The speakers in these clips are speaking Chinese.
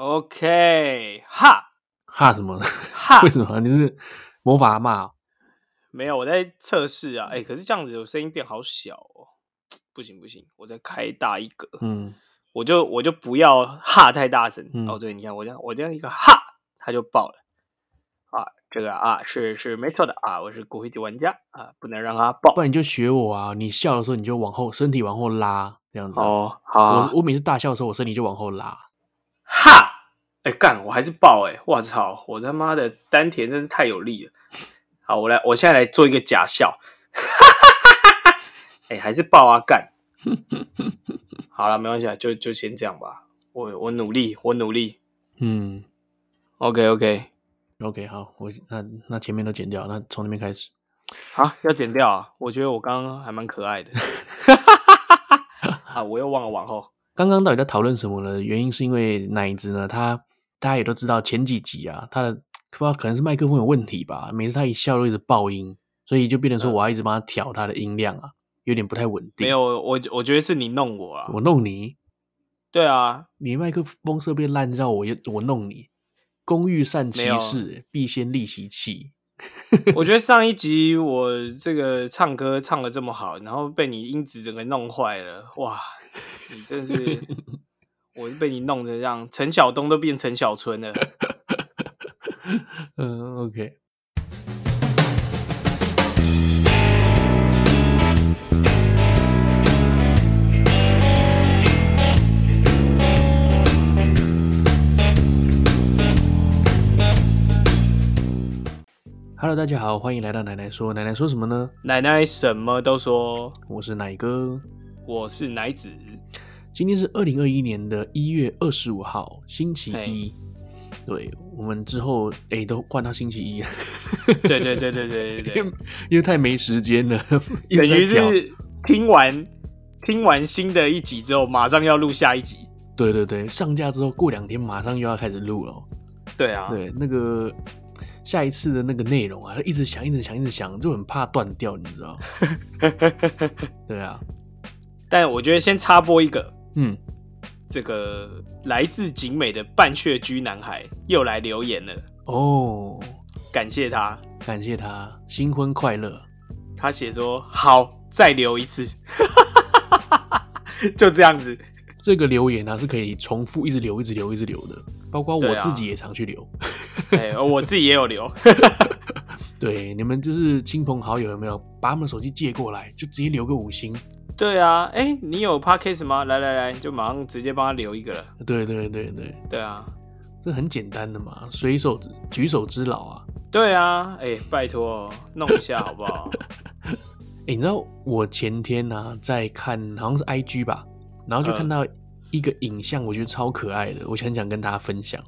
OK，哈哈什么？哈？为什么？你是魔法阿嬷？没有，我在测试啊。哎、欸，可是这样子，我声音变好小哦。不行不行，我再开大一格。嗯，我就我就不要哈太大声。嗯、哦，对，你看我这样我这样一个哈，它就爆了。啊，这个啊是是没错的啊，我是骨灰级玩家啊，不能让它爆。不然你就学我啊，你笑的时候你就往后身体往后拉，这样子。哦，好、啊。我我每次大笑的时候，我身体就往后拉。哈！哎、欸、干，我还是爆哎、欸！我操，我他妈的丹田真是太有力了。好，我来，我现在来做一个假笑。哎、欸，还是爆啊干！好了，没关系，就就先这样吧。我我努力，我努力。嗯，OK OK OK，好，我那那前面都剪掉，那从那边开始。好，要剪掉啊！我觉得我刚刚还蛮可爱的。啊，我又忘了往后。刚刚到底在讨论什么呢？原因是因为奶子呢，他大家也都知道前几集啊，他的不知道可能是麦克风有问题吧，每次他一笑都一直爆音，所以就变成说我要一直帮他调他的音量啊，有点不太稳定。没有，我我觉得是你弄我啊，我弄你。对啊，你麦克风设备烂，让我我弄你。工欲善其事，必先利其器。我觉得 上一集我这个唱歌唱的这么好，然后被你音质整个弄坏了，哇！你真是，我被你弄成这样，陈晓东都变陈小春了。嗯，OK。Hello，大家好，欢迎来到奶奶说。奶奶说什么呢？奶奶什么都说。我是奶哥，我是奶子。今天是二零二一年的一月二十五号，星期一。对，我们之后哎、欸，都换到星期一。对对对对对 对，因为太没时间了，等于是听完听完新的一集之后，马上要录下一集。对对对，上架之后过两天，马上又要开始录了。对啊，对那个下一次的那个内容啊，一直想，一直想，一直想，就很怕断掉，你知道？对啊，但我觉得先插播一个。嗯，这个来自景美的半血居男孩又来留言了哦，感谢他，感谢他，新婚快乐。他写说好，再留一次，就这样子。这个留言呢、啊、是可以重复一直留，一直留，一直留的，包括我自己也常去留。哎、啊，我自己也有留。对，你们就是亲朋好友有没有把他们手机借过来，就直接留个五星。对啊，哎，你有 Podcast 吗？来来来，就马上直接帮他留一个了。对对对对对啊，这很简单的嘛，随手举手之劳啊。对啊，哎，拜托弄一下好不好？哎，你知道我前天呢、啊、在看，好像是 IG 吧，然后就看到一个影像，我觉得超可爱的，我很想跟大家分享。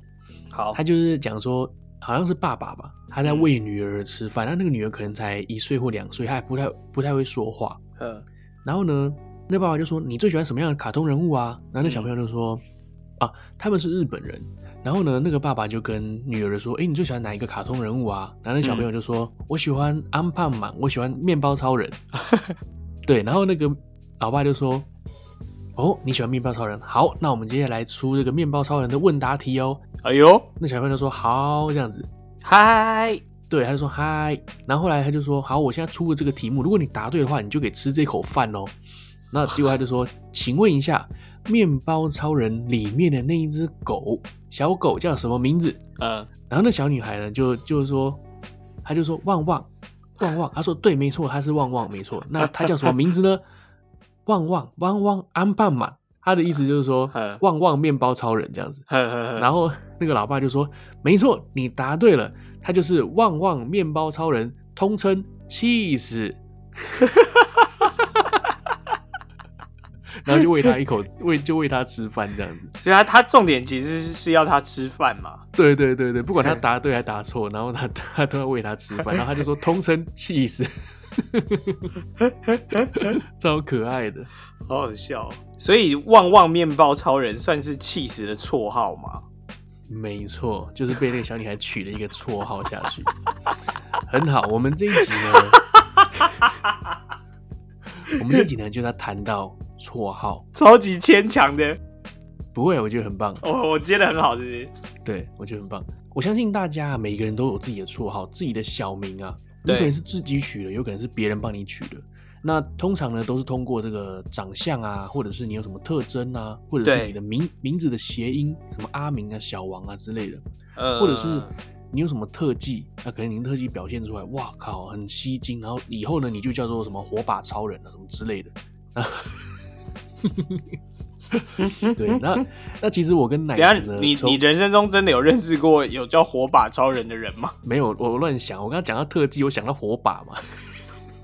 好，他就是讲说，好像是爸爸吧，他在喂女儿吃饭，他那个女儿可能才一岁或两岁，他还不太不太会说话。嗯。然后呢，那爸爸就说：“你最喜欢什么样的卡通人物啊？”然后那小朋友就说：“嗯、啊，他们是日本人。”然后呢，那个爸爸就跟女儿说：“哎，你最喜欢哪一个卡通人物啊？”然后那小朋友就说：“嗯、我喜欢安胖满，我喜欢面包超人。”对，然后那个老爸就说：“哦，你喜欢面包超人？好，那我们接下来出这个面包超人的问答题哦。”哎呦，那小朋友就说：“好，这样子。”嗨。对，他就说嗨，然后后来他就说好，我现在出了这个题目，如果你答对的话，你就可以吃这口饭哦。那结果他就说，请问一下，面包超人里面的那一只狗，小狗叫什么名字？嗯，然后那小女孩呢，就就是说，他就说旺旺旺旺，他说对，没错，他是旺旺，没错。那他叫什么名字呢？旺旺旺旺安半满。他的意思就是说，旺旺面包超人这样子。然后那个老爸就说，没错，你答对了。他就是旺旺面包超人，通称起司，然后就喂他一口，喂就喂他吃饭这样子。对啊，他重点其实是要他吃饭嘛。对对对对，不管他答对还答错，然后他他都要喂他吃饭，然后他就说通称起司，超可爱的，好好笑。所以旺旺面包超人算是气死的绰号吗？没错，就是被那个小女孩取了一个绰号下去，很好。我们这一集呢，我们这一集呢，就要谈到绰号，超级牵强的。不会，我觉得很棒。哦，我接的很好，是不是？对，我觉得很棒。我相信大家每个人都有自己的绰号，自己的小名啊，有可能是自己取的，有可能是别人帮你取的。那通常呢，都是通过这个长相啊，或者是你有什么特征啊，或者是你的名名字的谐音，什么阿明啊、小王啊之类的，呃，或者是你有什么特技，那可能你的特技表现出来，哇靠，很吸睛，然后以后呢，你就叫做什么火把超人啊，什么之类的。对，那那其实我跟奶子呢，你你人生中真的有认识过有叫火把超人的人吗？没有，我乱想，我刚刚讲到特技，我想到火把嘛。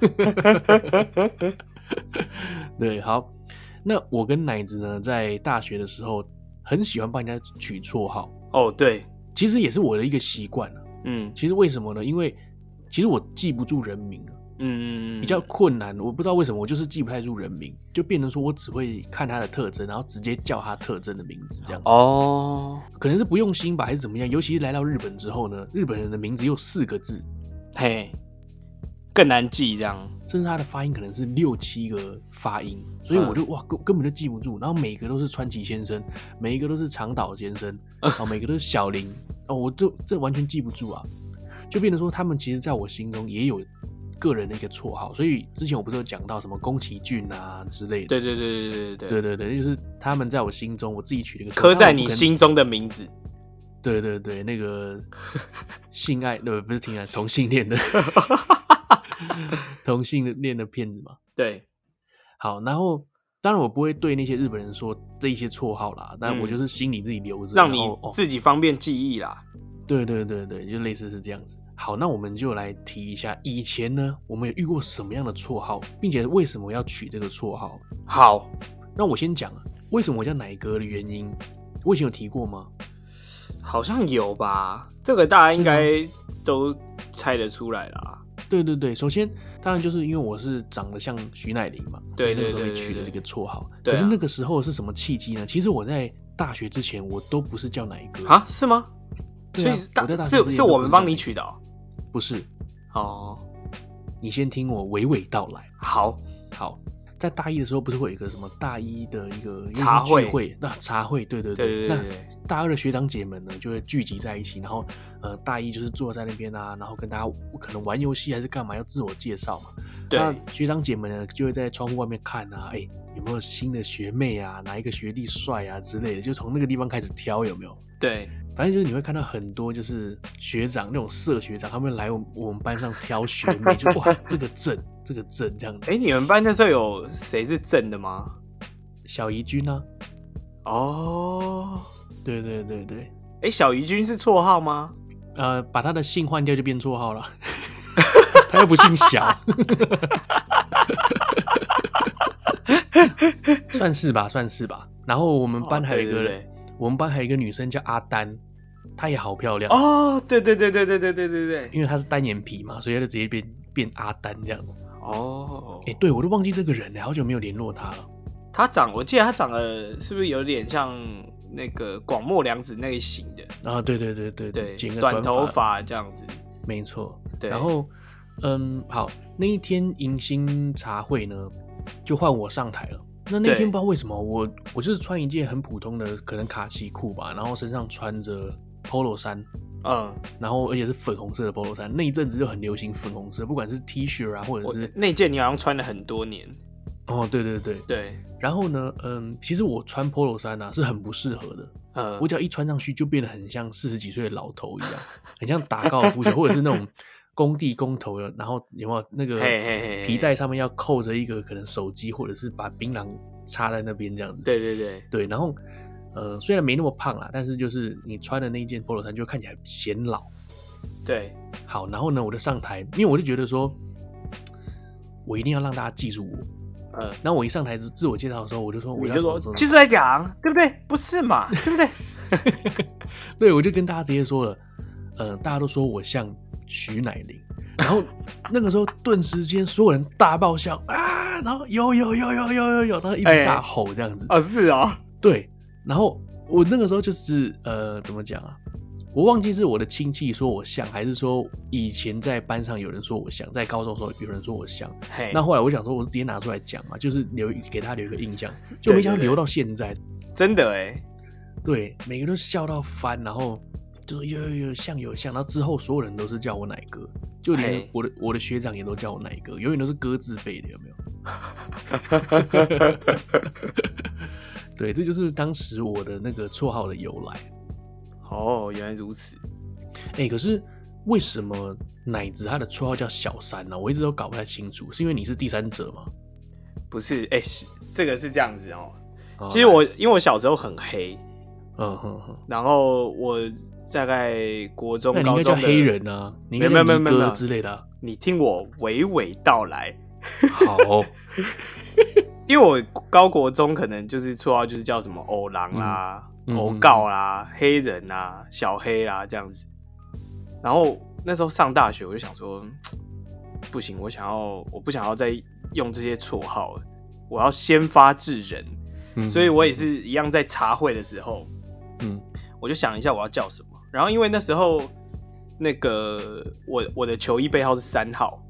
对，好，那我跟奶子呢，在大学的时候很喜欢帮人家取绰号。哦，对，其实也是我的一个习惯。嗯，其实为什么呢？因为其实我记不住人名，嗯，比较困难。我不知道为什么，我就是记不太住人名，就变成说我只会看他的特征，然后直接叫他特征的名字这样子。哦，可能是不用心吧，还是怎么样？尤其是来到日本之后呢，日本人的名字有四个字，嘿。更难记，这样，甚至他的发音可能是六七个发音，所以我就、嗯、哇根根本就记不住。然后每个都是川崎先生，每一个都是长岛先生，然 后每个都是小林，哦，我就这完全记不住啊，就变成说他们其实在我心中也有个人的一个绰号。所以之前我不是有讲到什么宫崎骏啊之类的，对对对对对对对对对对，就是他们在我心中，我自己取了一个刻在你心中的名字。对对对，那个 性爱对不是挺爱同性恋的。同性恋的骗子嘛？对，好，然后当然我不会对那些日本人说这一些绰号啦，但我就是心里自己留着，让你自己方便记忆啦。对对对对，就类似是这样子。好，那我们就来提一下以前呢，我们有遇过什么样的绰号，并且为什么要取这个绰号？好，那我先讲啊，为什么我叫奶哥的原因，我以前有提过吗？好像有吧，这个大家应该都猜得出来啦。对对对，首先当然就是因为我是长得像徐乃麟嘛，对，那个时候被取的这个绰号。可是那个时候是什么契机呢？其实我在大学之前我都不是叫乃哥啊，是吗？所以大是是我们帮你取的，不是？哦，你先听我娓娓道来。好，好，在大一的时候不是会有一个什么大一的一个茶会？那茶会，对对对，那。大二的学长姐们呢，就会聚集在一起，然后，呃，大一就是坐在那边啊，然后跟大家可能玩游戏还是干嘛，要自我介绍嘛。对。那学长姐们呢，就会在窗户外面看啊，哎，有没有新的学妹啊，哪一个学弟帅啊之类的，就从那个地方开始挑，有没有？对。反正就是你会看到很多就是学长那种社学长，他们来我们我们班上挑学妹，就哇，这个正，这个正这样子。哎，你们班那时候有谁是正的吗？小怡君呢？哦。对对对对，哎、欸，小怡君是绰号吗？呃，把他的姓换掉就变绰号了，他又不姓小，算是吧，算是吧。然后我们班还有一个人，哦、对对对，我们班还有一个女生叫阿丹，她也好漂亮哦。对对对对对对对对对，因为她是单眼皮嘛，所以她就直接变变阿丹这样子。哦，哎、欸，对我都忘记这个人了，好久没有联络他了。他长，我记得他长得是不是有点像？那个广末凉子那一型的啊，对对对对对，剪个短头发这样子，没错。对，然后嗯，好，那一天迎新茶会呢，就换我上台了。那那天不知道为什么，我我就是穿一件很普通的可能卡其裤吧，然后身上穿着 polo 衫，嗯，然后而且是粉红色的 polo 衫。那一阵子就很流行粉红色，不管是 T 恤啊，或者是那件你好像穿了很多年。哦，对对对对。然后呢，嗯，其实我穿 Polo 衫啊是很不适合的。嗯，我只要一穿上去就变得很像四十几岁的老头一样，很像打高尔夫球或者是那种工地工头的。然后有没有那个皮带上面要扣着一个可能手机，或者是把槟榔插在那边这样子？对对对对。然后，呃，虽然没那么胖啦，但是就是你穿的那一件 Polo 衫就看起来显老。对，好，然后呢，我就上台，因为我就觉得说，我一定要让大家记住我。嗯，然后我一上台自自我介绍的时候，我就说，我就说，其实来讲，对不对？不是嘛，对不对？对，我就跟大家直接说了，呃，大家都说我像徐乃麟，然后那个时候顿时间所有人大爆笑啊，然后有有有有有有有，然后一直大吼这样子。哦，是啊，对，然后我那个时候就是呃，怎么讲啊？我忘记是我的亲戚说我像，还是说以前在班上有人说我像，在高中的时候有人说我像。Hey. 那后来我想说，我直接拿出来讲嘛，就是留给他留一个印象，就没想到留到现在。真的哎，对，每个都笑到翻，然后就说有有有像有像，然后之后所有人都是叫我奶哥，就连我的我的学长也都叫我奶哥，永远都是哥字辈的，有没有？对，这就是当时我的那个绰号的由来。哦，原来如此。哎、欸，可是为什么奶子他的绰号叫小三呢、啊？我一直都搞不太清楚，是因为你是第三者吗？不是，哎、欸，这个是这样子哦。哦其实我因为我小时候很黑，嗯哼哼，然后我大概国中、高中叫黑人啊，你没有没有没有没有之类的、啊。你听我娓娓道来。好，因为我高国中可能就是绰号就是叫什么欧郎啦、欧告啦、黑人啊、小黑啦这样子。然后那时候上大学，我就想说，不行，我想要，我不想要再用这些绰号了，我要先发制人。嗯、所以我也是一样，在茶会的时候，嗯，我就想一下我要叫什么。然后因为那时候那个我我的球衣背号是三号，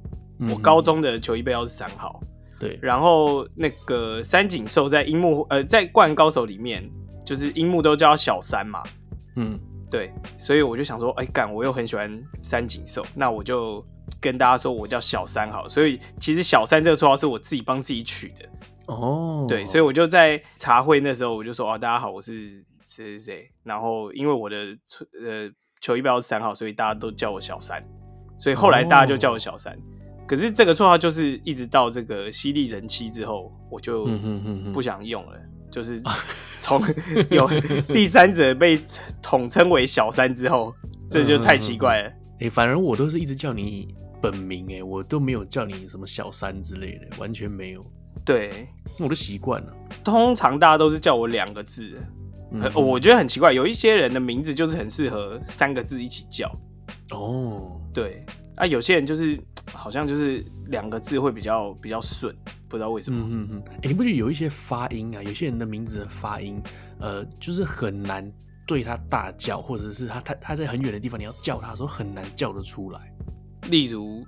嗯、我高中的球衣背号是三号，对。然后那个三井寿在樱木呃在灌篮高手里面，就是樱木都叫小三嘛，嗯。对，所以我就想说，哎、欸，干，我又很喜欢三井寿，那我就跟大家说我叫小三好。所以其实小三这个绰号是我自己帮自己取的。哦，对，所以我就在茶会那时候我就说，哦，大家好，我是谁谁谁。然后因为我的呃球衣背号是三号，所以大家都叫我小三。所以后来大家就叫我小三。哦、可是这个绰号就是一直到这个犀利人妻之后，我就不想用了。嗯哼哼哼就是 从 有第三者被统称为小三之后，这就太奇怪了。哎、欸，反而我都是一直叫你本名，哎，我都没有叫你什么小三之类的，完全没有。对，我都习惯了。通常大家都是叫我两个字，嗯、我觉得很奇怪。有一些人的名字就是很适合三个字一起叫。哦，对，啊，有些人就是好像就是两个字会比较比较顺。不知道为什么，嗯嗯嗯，哎，你不觉得有一些发音啊？有些人的名字的发音，呃，就是很难对他大叫，或者是他他他在很远的地方，你要叫他的时候很难叫得出来。例如，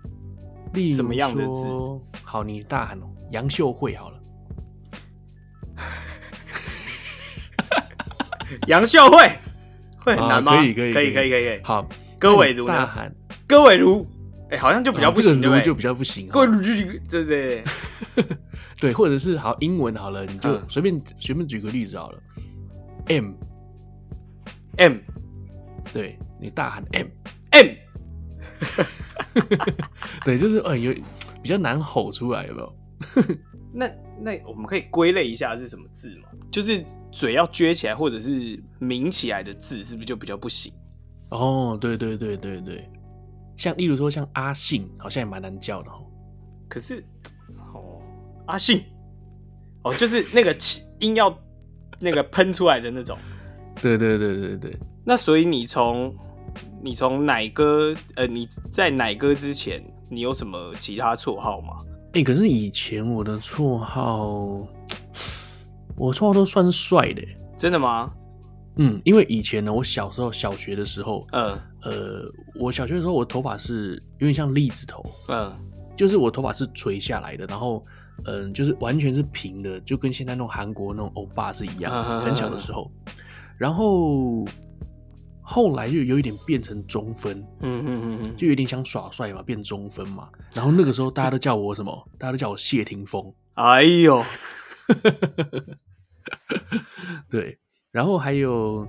例如什么样的字？好，你大喊哦，杨秀慧好了。杨秀慧会很难吗？可以可以可以可以可以。好，戈伟如大喊，戈伟如。哎、欸，好像就比较不行，对不对？就比较不行。对对对，对，或者是好英文好了，你就随便随、嗯、便举个例子好了。M M，对你大喊 M M，对，就是呃有比较难吼出来，有没有？那那我们可以归类一下是什么字吗？就是嘴要撅起来或者是抿起来的字，是不是就比较不行？哦，对对对对对。像例如说像阿信，好像也蛮难叫的哦。可是，哦，阿信，哦，就是那个音要那个喷出来的那种。对对对对对。那所以你从你从奶哥，呃，你在奶哥之前，你有什么其他绰号吗？哎、欸，可是以前我的绰号，我绰号都算是帅的。真的吗？嗯，因为以前呢，我小时候小学的时候，嗯。呃，我小学的时候，我头发是有点像栗子头，嗯，就是我头发是垂下来的，然后，嗯、呃，就是完全是平的，就跟现在那种韩国那种欧巴是一样，嗯、很小的时候，嗯、然后后来就有一点变成中分，嗯嗯嗯，就有点想耍帅嘛，变中分嘛，然后那个时候大家都叫我什么？大家都叫我谢霆锋，哎呦，对，然后还有。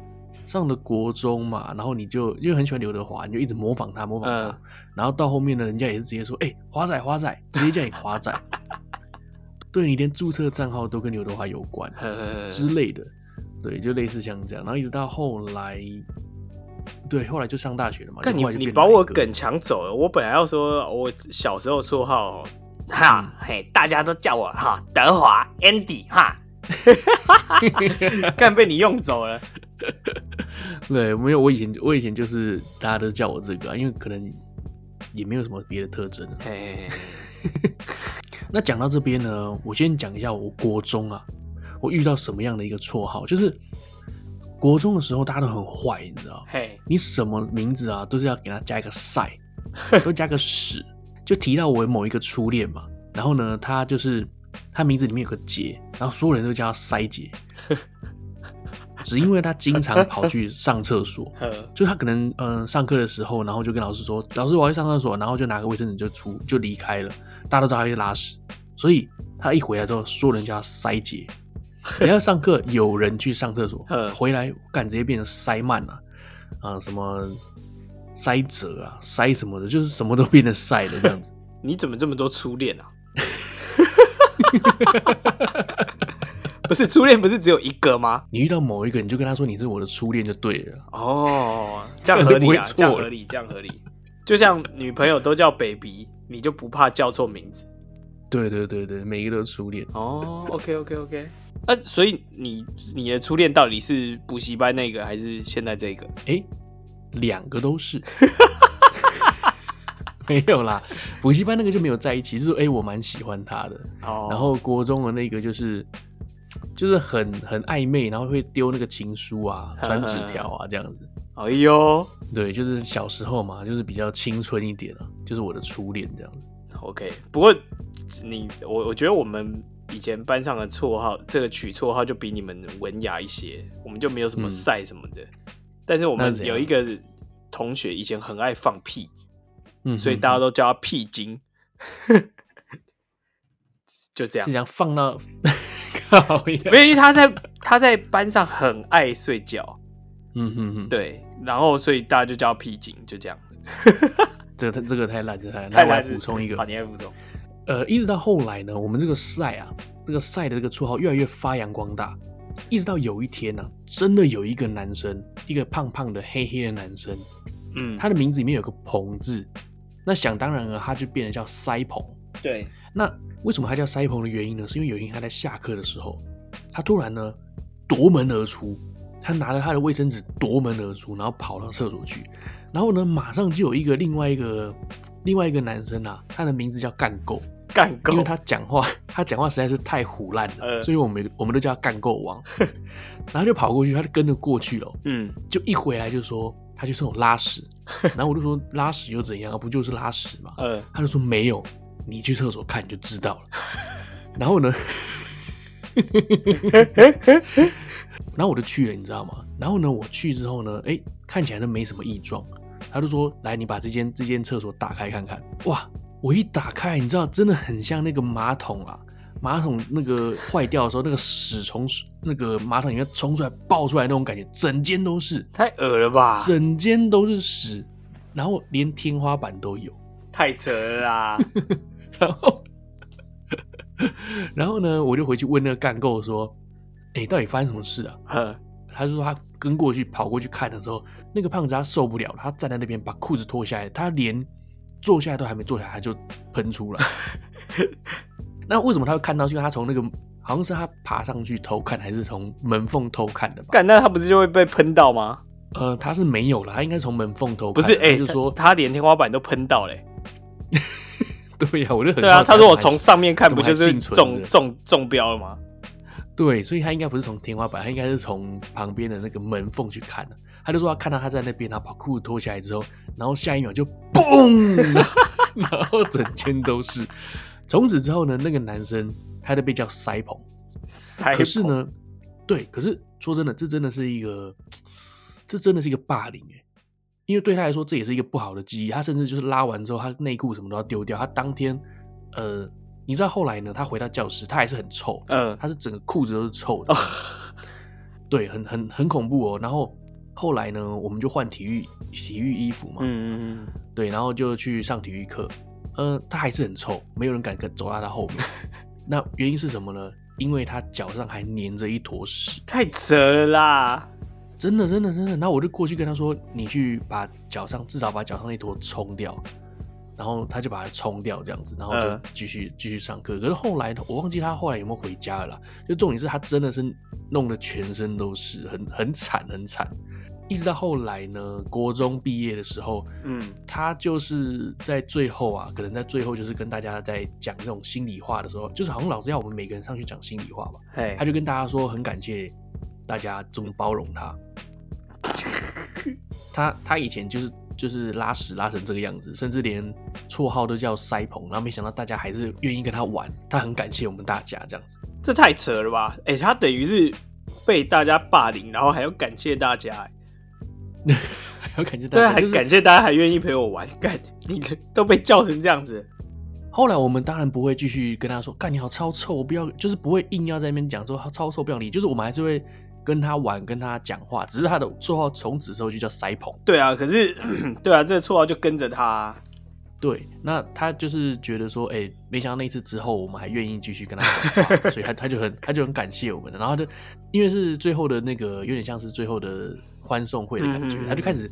上了国中嘛，然后你就因为很喜欢刘德华，你就一直模仿他，模仿他。嗯、然后到后面呢，人家也是直接说：“哎、欸，华仔，华仔，直接叫你华仔。”对，你连注册账号都跟刘德华有关 之类的，对，就类似像这样。然后一直到后来，对，后来就上大学了嘛。但你你把我梗抢走了，我本来要说我小时候绰号哈、嗯、嘿，大家都叫我哈德华 Andy 哈，干被你用走了。对，没有，我以前我以前就是大家都叫我这个、啊，因为可能也没有什么别的特征。嘿那讲到这边呢，我先讲一下我国中啊，我遇到什么样的一个绰号，就是国中的时候大家都很坏，你知道？嘿，你什么名字啊，都是要给他加一个赛，都加个屎。就提到我某一个初恋嘛，然后呢，他就是他名字里面有个杰，然后所有人都叫他塞杰。只因为他经常跑去上厕所，就他可能嗯、呃、上课的时候，然后就跟老师说：“老师，我要去上厕所。”然后就拿个卫生纸就出就离开了。大家都知道他去拉屎，所以他一回来之后，所有人就要塞结。只要上课有人去上厕所，回来干直接变成塞慢了啊，什么塞折啊，塞什么的，就是什么都变得塞的这样子。你怎么这么多初恋啊？不是初恋，不是只有一个吗？你遇到某一个，你就跟他说你是我的初恋就对了。哦，这样 合理啊，这样合理，这样合理。就像女朋友都叫 baby，你就不怕叫错名字？对对对对，每一个都是初恋。哦，OK OK OK。那、啊、所以你你的初恋到底是补习班那个，还是现在这个？哎，两个都是。没有啦，补习班那个就没有在一起，就是哎，我蛮喜欢他的。哦。然后国中的那个就是。就是很很暧昧，然后会丢那个情书啊，传纸条啊，这样子。哎呦，对，就是小时候嘛，就是比较青春一点啊，就是我的初恋这样子。OK，不过你我我觉得我们以前班上的绰号，这个取绰号就比你们文雅一些，我们就没有什么赛什么的。嗯、但是我们有一个同学以前很爱放屁，嗯，所以大家都叫他屁精。就这样，就这样放到。因为他在他在班上很爱睡觉，嗯哼哼，对，然后所以大家就叫屁精，就这样。这个这个太烂，这太烂。太烂。补充一个，好，你来补充。呃，一直到后来呢，我们这个赛啊，这个赛的这个绰号越来越发扬光大，一直到有一天呢、啊，真的有一个男生，一个胖胖的黑黑的男生，嗯，他的名字里面有个鹏字，那想当然了，他就变得叫塞鹏。对，那。为什么他叫塞鹏的原因呢？是因为有一天他在下课的时候，他突然呢夺门而出，他拿了他的卫生纸夺门而出，然后跑到厕所去，然后呢马上就有一个另外一个另外一个男生啊，他的名字叫干够干够，因为他讲话他讲话实在是太胡烂了，呃、所以我们我们都叫他干够王，然后就跑过去，他就跟着过去了，嗯，就一回来就说他去厕所拉屎，然后我就说拉屎又怎样，不就是拉屎吗？嗯、呃，他就说没有。你去厕所看你就知道了。然后呢，然后我就去了，你知道吗？然后呢，我去之后呢，哎，看起来都没什么异状。他就说：“来，你把这间这间厕所打开看看。”哇，我一打开，你知道，真的很像那个马桶啊，马桶那个坏掉的时候，那个屎从那个马桶里面冲出来、爆出来那种感觉，整间都是，太恶了吧？整间都是屎，然后连天花板都有，太扯了啦！然后，然后呢，我就回去问那个干够说：“哎、欸，到底发生什么事啊？”呵他就说他跟过去跑过去看的时候，那个胖子他受不了，他站在那边把裤子脱下来，他连坐下来都还没坐下来，他就喷出了。那为什么他会看到？因为他从那个好像是他爬上去偷看，还是从门缝偷看的吧？干，那他不是就会被喷到吗？呃，他是没有了，他应该从门缝偷看。不是，哎、欸，就说他，他连天花板都喷到嘞。对呀、啊，我就很对啊。他说我从上面看，不就是中中中标了吗？对，所以他应该不是从天花板，他应该是从旁边的那个门缝去看的。他就说他看到他在那边，他把裤子脱下来之后，然后下一秒就嘣，然后整间都是。从此之后呢，那个男生他就被叫塞鹏。塞。可是呢，对，可是说真的，这真的是一个，这真的是一个霸凌哎。因为对他来说，这也是一个不好的记忆。他甚至就是拉完之后，他内裤什么都要丢掉。他当天，呃，你知道后来呢？他回到教室，他还是很臭。嗯，他是整个裤子都是臭的。对，很很很恐怖哦。然后后来呢，我们就换体育体育衣服嘛。嗯嗯嗯。对，然后就去上体育课。呃，他还是很臭，没有人敢跟走到他后面。那原因是什么呢？因为他脚上还粘着一坨屎。太扯了啦！真的，真的，真的。然后我就过去跟他说：“你去把脚上至少把脚上那坨冲掉。”然后他就把它冲掉，这样子，然后就继续继续上课。可是后来我忘记他后来有没有回家了啦。就重点是他真的是弄得全身都是，很很惨，很惨。一直到后来呢，国中毕业的时候，嗯，他就是在最后啊，可能在最后就是跟大家在讲这种心里话的时候，就是好像老师要我们每个人上去讲心里话吧。嘿他就跟大家说很感谢。大家这么包容他，他他以前就是就是拉屎拉成这个样子，甚至连绰号都叫塞鹏，然后没想到大家还是愿意跟他玩，他很感谢我们大家这样子，这太扯了吧？哎、欸，他等于是被大家霸凌，然后还要感谢大家，还要感谢大家，对，还感谢大家还愿意陪我玩，干你都被叫成这样子。后来我们当然不会继续跟他说，干你好超臭，我不要，就是不会硬要在那边讲说他超臭不要理，就是我们还是会跟他玩，跟他讲话，只是他的绰号从此之后就叫塞捧。对啊，可是 对啊，这个绰号就跟着他。对，那他就是觉得说，哎、欸，没想到那次之后，我们还愿意继续跟他讲话，所以他 他就很他就很感谢我们，然后他就因为是最后的那个有点像是最后的欢送会的感觉，嗯、他就开始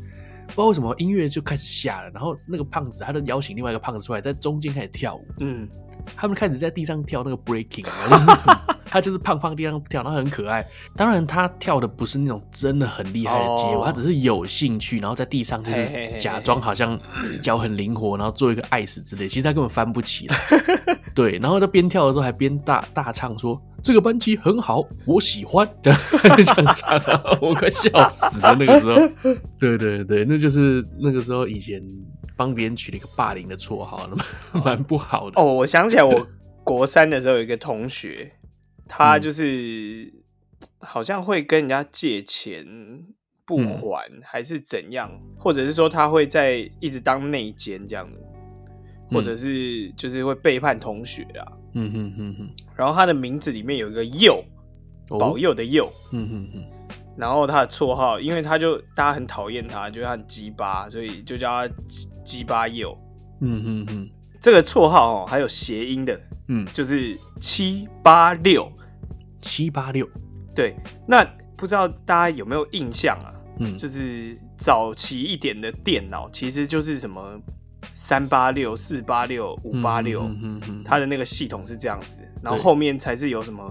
不知道为什么音乐就开始下了，然后那个胖子他就邀请另外一个胖子出来，在中间开始跳舞，嗯，他们开始在地上跳那个 breaking。他就是胖胖地上跳，然后很可爱。当然，他跳的不是那种真的很厉害的街舞，oh. 他只是有兴趣，然后在地上就是假装好像脚很灵活，然后做一个爱死之类。其实他根本翻不起来。对，然后他边跳的时候还边大大唱说：“这个班级很好，我喜欢。”这样唱啊，我快笑死了。那个时候，对对对，那就是那个时候以前帮别人取了一个霸凌的绰号，那么蛮不好的。哦，我想起来，我国三的时候有一个同学。他就是好像会跟人家借钱不还，还是怎样，嗯、或者是说他会在一直当内奸这样，或者是就是会背叛同学啊。嗯哼哼哼。然后他的名字里面有一个佑，保佑的佑。嗯哼哼。然后他的绰号，因为他就大家很讨厌他，就他很鸡巴，所以就叫他鸡巴佑。嗯哼哼。这个绰号哦，还有谐音的，嗯，就是七八六。七八六，对，那不知道大家有没有印象啊？嗯，就是早期一点的电脑，其实就是什么三八六、四八六、五八六，它的那个系统是这样子，然后后面才是有什么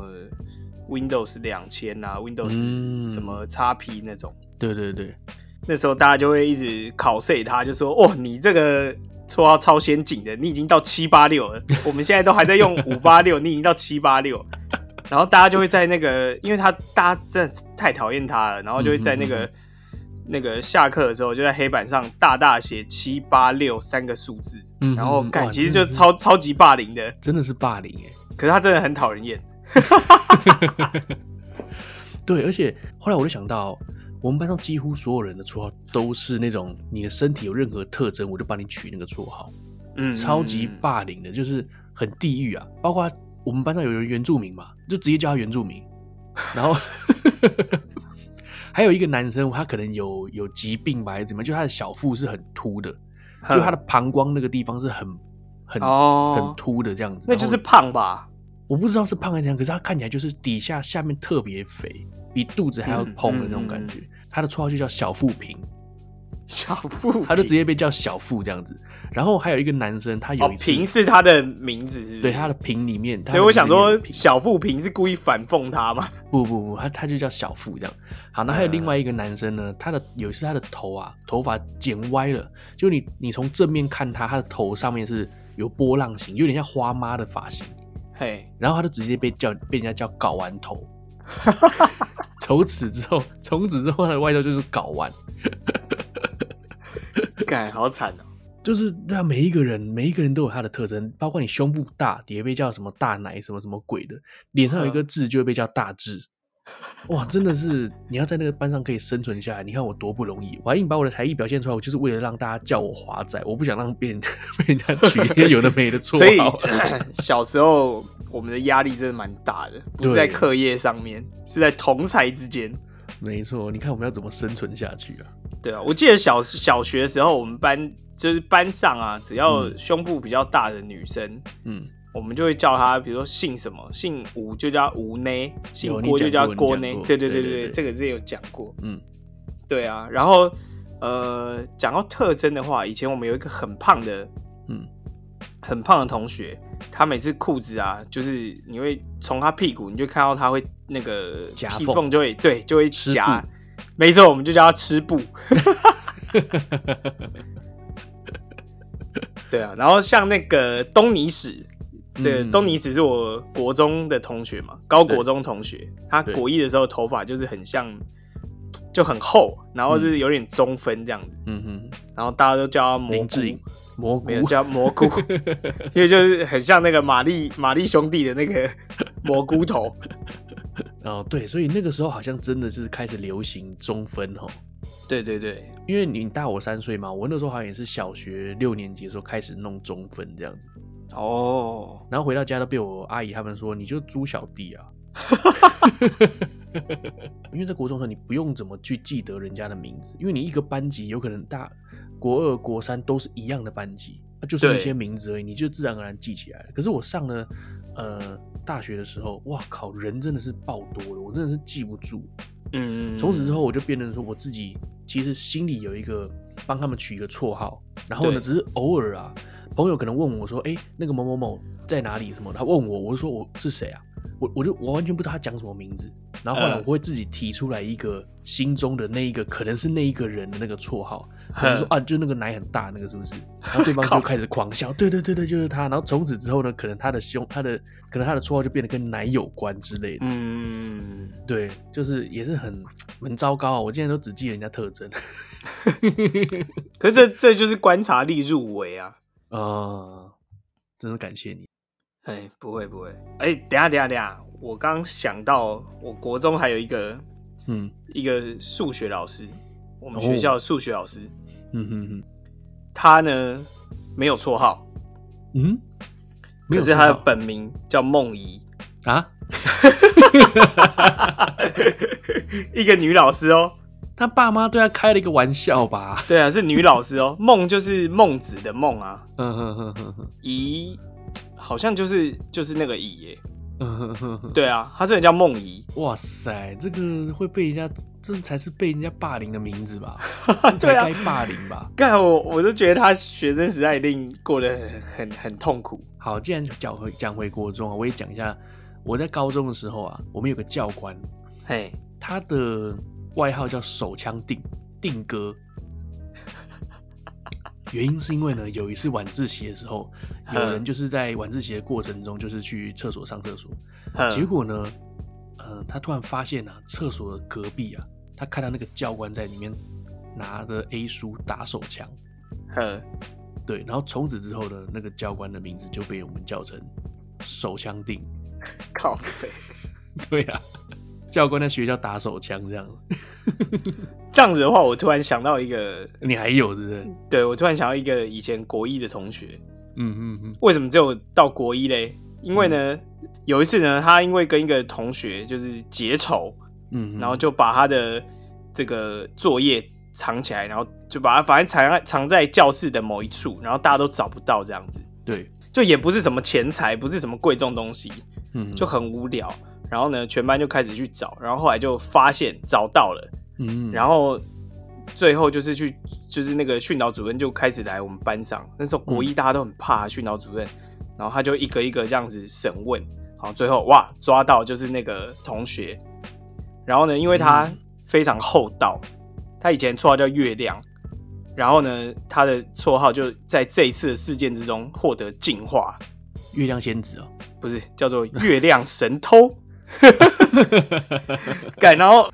Windows 两千啊，Windows 什么 XP 那种。对对对，那时候大家就会一直考 C 他，就说：“哦，你这个绰号超先进的，你已经到七八六了，我们现在都还在用五八六，你已经到七八六。”然后大家就会在那个，因为他大家真的太讨厌他了，然后就会在那个、那个下课的时候，就在黑板上大大写七八六三个数字，然后感其实就超超级霸凌的，真的是霸凌哎！可是他真的很讨人厌。对，而且后来我就想到，我们班上几乎所有人的绰号都是那种你的身体有任何特征，我就帮你取那个绰号，嗯，超级霸凌的，就是很地狱啊，包括。我们班上有人原住民嘛，就直接叫他原住民。然后 还有一个男生，他可能有有疾病吧，还是怎么样？就他的小腹是很凸的，就他的膀胱那个地方是很很、哦、很凸的这样子。那就是胖吧？我不知道是胖还是怎样，可是他看起来就是底下下面特别肥，比肚子还要膨的那种感觉。嗯嗯嗯、他的绰号就叫小腹平。小富，他就直接被叫小富这样子。然后还有一个男生，他有一平是他的名字，是不是？对，他的平里面。所以我想说，小富平是故意反讽他吗？不不不，他他就叫小富这样。好，那还有另外一个男生呢，他的有一次他的头啊，头发剪歪了，就你你从正面看他，他的头上面是有波浪形，有点像花妈的发型。嘿，然后他就直接被叫被人家叫睾丸头。从此之后，从此之后他的外号就是睾丸。感好惨哦！就是让每一个人，每一个人都有他的特征，包括你胸部大，也会被叫什么大奶，什么什么鬼的；脸上有一个痣，就会被叫大痣。哇，真的是你要在那个班上可以生存下来，你看我多不容易！我还硬把我的才艺表现出来，我就是为了让大家叫我华仔，我不想让别人 被人家取一些有的没的绰号。所以 小时候我们的压力真的蛮大的，不是在课业上面，是在同才之间。没错，你看我们要怎么生存下去啊？对啊，我记得小小学的时候，我们班就是班上啊，只要胸部比较大的女生，嗯，我们就会叫她，比如说姓什么，姓吴就叫吴呢，姓郭就叫郭呢。对对对对对，这个之前有讲过。嗯，对啊，然后呃，讲到特征的话，以前我们有一个很胖的，嗯，很胖的同学，他每次裤子啊，就是你会从他屁股，你就看到他会那个屁缝。就会对，就会夹。没错，我们就叫他吃布。对啊，然后像那个东尼史，对，嗯、东尼史是我国中的同学嘛，高国中同学，他国一的时候头发就是很像，就很厚，然后就是有点中分这样子。嗯哼，然后大家都叫他蘑菇，蘑菇叫蘑菇，因为就是很像那个玛丽玛丽兄弟的那个 蘑菇头。哦，对，所以那个时候好像真的是开始流行中分哦。对对对，因为你大我三岁嘛，我那时候好像也是小学六年级的时候开始弄中分这样子。哦，然后回到家都被我阿姨他们说，你就猪小弟啊。因为在国中的时候，你不用怎么去记得人家的名字，因为你一个班级有可能大国二、国三都是一样的班级，那就是一些名字而已，你就自然而然记起来了。可是我上了呃大学的时候，哇靠，人真的是爆多了，我真的是记不住。嗯，从此之后我就变成说，我自己其实心里有一个帮他们取一个绰号，然后呢，只是偶尔啊，朋友可能问我说，哎，那个某某某在哪里？什么？他问我，我就说我是谁啊？我我就我完全不知道他讲什么名字，然后后来我会自己提出来一个心中的那一个可能是那一个人的那个绰号，可能说啊，就那个奶很大那个是不是？然后对方就开始狂笑，对对对对，就是他。然后从此之后呢，可能他的胸，他的可能他的绰号就变得跟奶有关之类的。嗯，对，就是也是很很糟糕啊！我现在都只记人家特征，可是这这就是观察力入围啊！啊、呃，真的感谢你。哎，不会不会，哎，等下等下等下，我刚想到，我国中还有一个，嗯，一个数学老师，我们学校的数学老师，嗯哼哼，他呢没有绰号，嗯，可是他的本名叫梦怡啊，一个女老师哦，他爸妈对他开了一个玩笑吧？对啊，是女老师哦，梦就是孟子的梦啊，嗯哼哼哼哼，怡。好像就是就是那个乙耶，对啊，他真的叫梦怡。哇塞，这个会被人家，这才是被人家霸凌的名字吧？对啊，该霸凌吧？干我，我就觉得他学生时代一定过得很很很痛苦。好，既然讲回讲回国中啊，我也讲一下，我在高中的时候啊，我们有个教官，嘿，他的外号叫手枪定定哥。原因是因为呢，有一次晚自习的时候，有人就是在晚自习的过程中，就是去厕所上厕所，结果呢，呃，他突然发现啊，厕所的隔壁啊，他看到那个教官在里面拿着 A 书打手枪，对，然后从此之后呢，那个教官的名字就被我们叫成手枪定，靠背，对啊。教官在学校打手枪这样，这样子的话，我突然想到一个，你还有是不是？对，我突然想到一个以前国一的同学，嗯嗯嗯，为什么只有到国一嘞？因为呢，嗯、有一次呢，他因为跟一个同学就是结仇，嗯，然后就把他的这个作业藏起来，然后就把他反正藏在藏在教室的某一处，然后大家都找不到这样子，对，就也不是什么钱财，不是什么贵重东西，嗯，就很无聊。然后呢，全班就开始去找，然后后来就发现找到了，嗯，然后最后就是去，就是那个训导主任就开始来我们班上。那时候国一大家都很怕训导主任，然后他就一个一个这样子审问，好，最后哇抓到就是那个同学。然后呢，因为他非常厚道，他以前绰号叫月亮，然后呢，他的绰号就在这一次的事件之中获得进化，月亮仙子哦，不是叫做月亮神偷。改，然后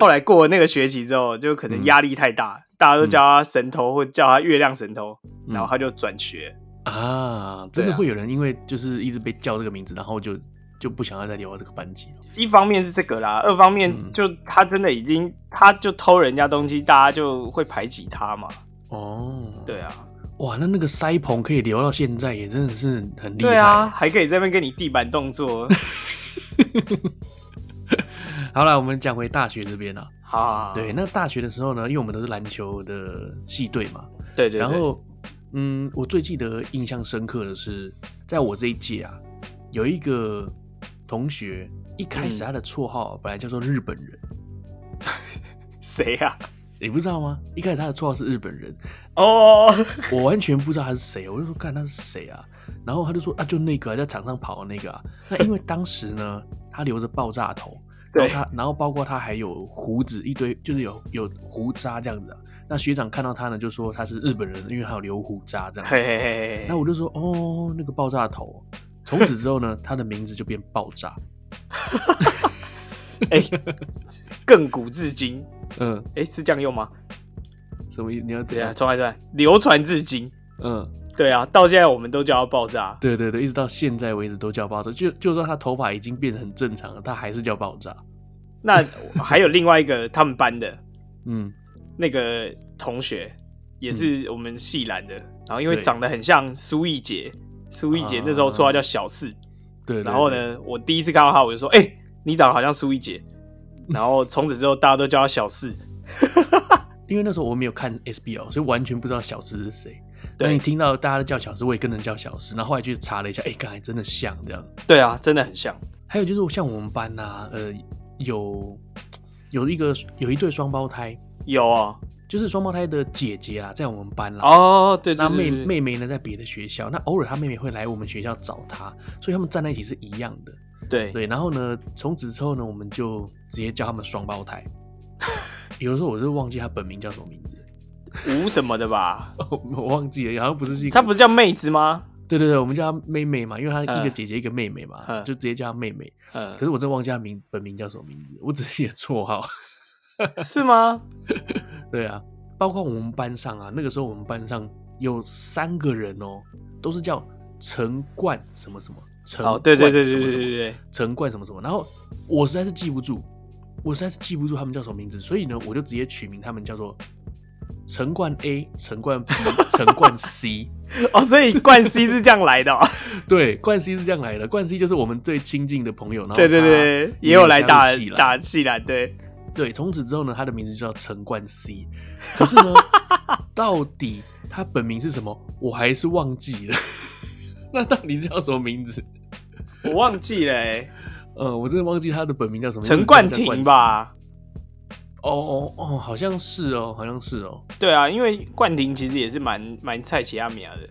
后来过了那个学期之后，就可能压力太大，嗯、大家都叫他神偷，或叫他月亮神偷，嗯、然后他就转学啊。真的会有人因为就是一直被叫这个名字，然后就就不想要再留在这个班级。一方面是这个啦，二方面就他真的已经，他就偷人家东西，大家就会排挤他嘛。哦，对啊，哇，那那个腮棚可以留到现在，也真的是很厉害。对啊，还可以在那边跟你地板动作。好了，我们讲回大学这边了。好，对，那大学的时候呢，因为我们都是篮球的系队嘛，对，对对。然后，嗯，我最记得印象深刻的是，在我这一届啊，有一个同学，一开始他的绰号本来叫做日本人。谁呀？你不知道吗？一开始他的绰号是日本人。哦，我完全不知道他是谁，我就说，看他是谁啊？然后他就说啊，就那个在场上跑的那个啊。那因为当时呢，他留着爆炸头，然后他，然后包括他还有胡子一堆，就是有有胡渣这样子啊。那学长看到他呢，就说他是日本人，因为他有留胡渣这样子。嘿嘿嘿。那我就说哦，那个爆炸头。从此之后呢，他的名字就变爆炸。哎，亘古至今。嗯，哎，是这样用吗？什么意思？你要怎样？重来，重来，流传至今。嗯。对啊，到现在我们都叫他爆炸。对对对，一直到现在为止都叫爆炸。就就算他头发已经变得很正常了，他还是叫爆炸。那还有另外一个他们班的，嗯，那个同学也是我们系篮的，嗯、然后因为长得很像苏奕杰，苏奕杰那时候绰号叫小四。对，然后呢，我第一次看到他，我就说：“哎、欸，你长得好像苏一姐。”然后从此之后，大家都叫他小四。因为那时候我没有看 SBL，所以完全不知道小四是谁。对，你听到大家都叫小四，我也跟着叫小四。然后后来去查了一下，哎、欸，刚才真的像这样。对啊，真的很像。还有就是像我们班呐、啊，呃，有有一个有一对双胞胎，有啊、哦，就是双胞胎的姐姐啦，在我们班啦。哦，对，对，对，对，那妹妹妹呢，在别的学校。那偶尔她妹妹会来我们学校找她，所以他们站在一起是一样的。对对，然后呢，从此之后呢，我们就直接叫他们双胞胎。有的时候我就忘记他本名叫什么名字，吴什么的吧，我忘记了，好像不是姓。他不是叫妹子吗？对对对，我们叫她妹妹嘛，因为她一个姐姐一个妹妹嘛，嗯、就直接叫她妹妹。嗯、可是我真忘记她名本名叫什么名字，我只是写绰号。是吗？对啊，包括我们班上啊，那个时候我们班上有三个人哦，都是叫陈冠什么什么。哦，对对对对对对对，陈冠什么什么，然后我实在是记不住，我实在是记不住他们叫什么名字，所以呢，我就直接取名他们叫做陈冠 A、陈冠 B、陈冠 C。哦，所以冠 C 是这样来的。哦。对，冠 C 是这样来的，冠 C 就是我们最亲近的朋友。然后对对对，也有来打打系篮，对对。从此之后呢，他的名字就叫陈冠 C。可是呢，到底他本名是什么，我还是忘记了。那到底叫什么名字？我忘记了、欸，呃，我真的忘记他的本名叫什么？陈冠廷吧？哦哦哦，好像是哦，好像是哦。对啊，因为冠廷其实也是蛮蛮菜奇亚米亚的。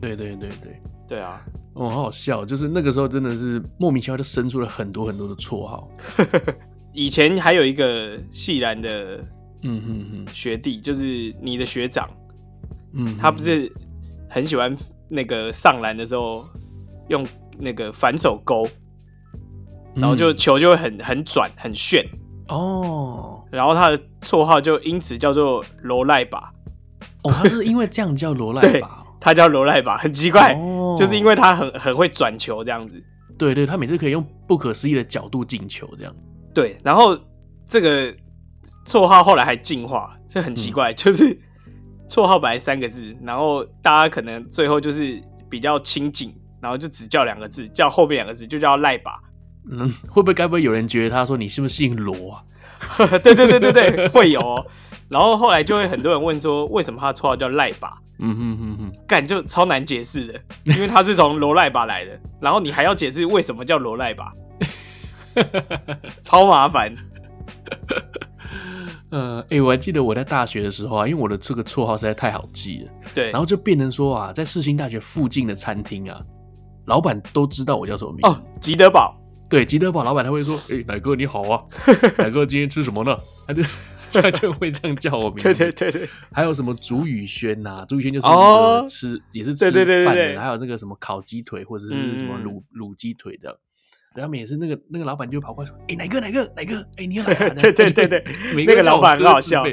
对对对对对啊，哦，好好笑，就是那个时候真的是莫名其妙就生出了很多很多的绰号。以前还有一个系然的，嗯哼哼，学弟就是你的学长，嗯他不是很喜欢。那个上篮的时候用那个反手勾，然后就球就会很很转很炫哦，然后他的绰号就因此叫做罗赖吧哦，他是因为这样叫罗赖 吧，他叫罗赖吧，很奇怪，就是因为他很很会转球这样子，对对，他每次可以用不可思议的角度进球这样，对，然后这个绰号后来还进化，这很奇怪，就是。绰号本来三个字，然后大家可能最后就是比较亲近，然后就只叫两个字，叫后面两个字就叫赖把。嗯，会不会该不会有人觉得他说你是不是姓罗啊？对对对对对，会有哦。然后后来就会很多人问说，为什么他绰号叫赖把？嗯哼哼哼，干就超难解释的，因为他是从罗赖把来的，然后你还要解释为什么叫罗赖把，超麻烦。呃，哎、欸，我还记得我在大学的时候啊，因为我的这个绰号实在太好记了，对，然后就变成说啊，在世新大学附近的餐厅啊，老板都知道我叫什么名字。哦，吉德堡，对，吉德堡老板他会说，哎、欸，乃哥你好啊，奶哥今天吃什么呢？他就他就会这样叫我名字。对对对对，还有什么竹宇轩呐？竹宇轩就是那个吃、哦、也是吃饭的，对对对对对，还有那个什么烤鸡腿或者是什么卤卤鸡腿这样。然后每次那个那个老板就跑过来说：“哎，哪个哪个哪个？哎，你要来？”对对对对，那个老板很好笑，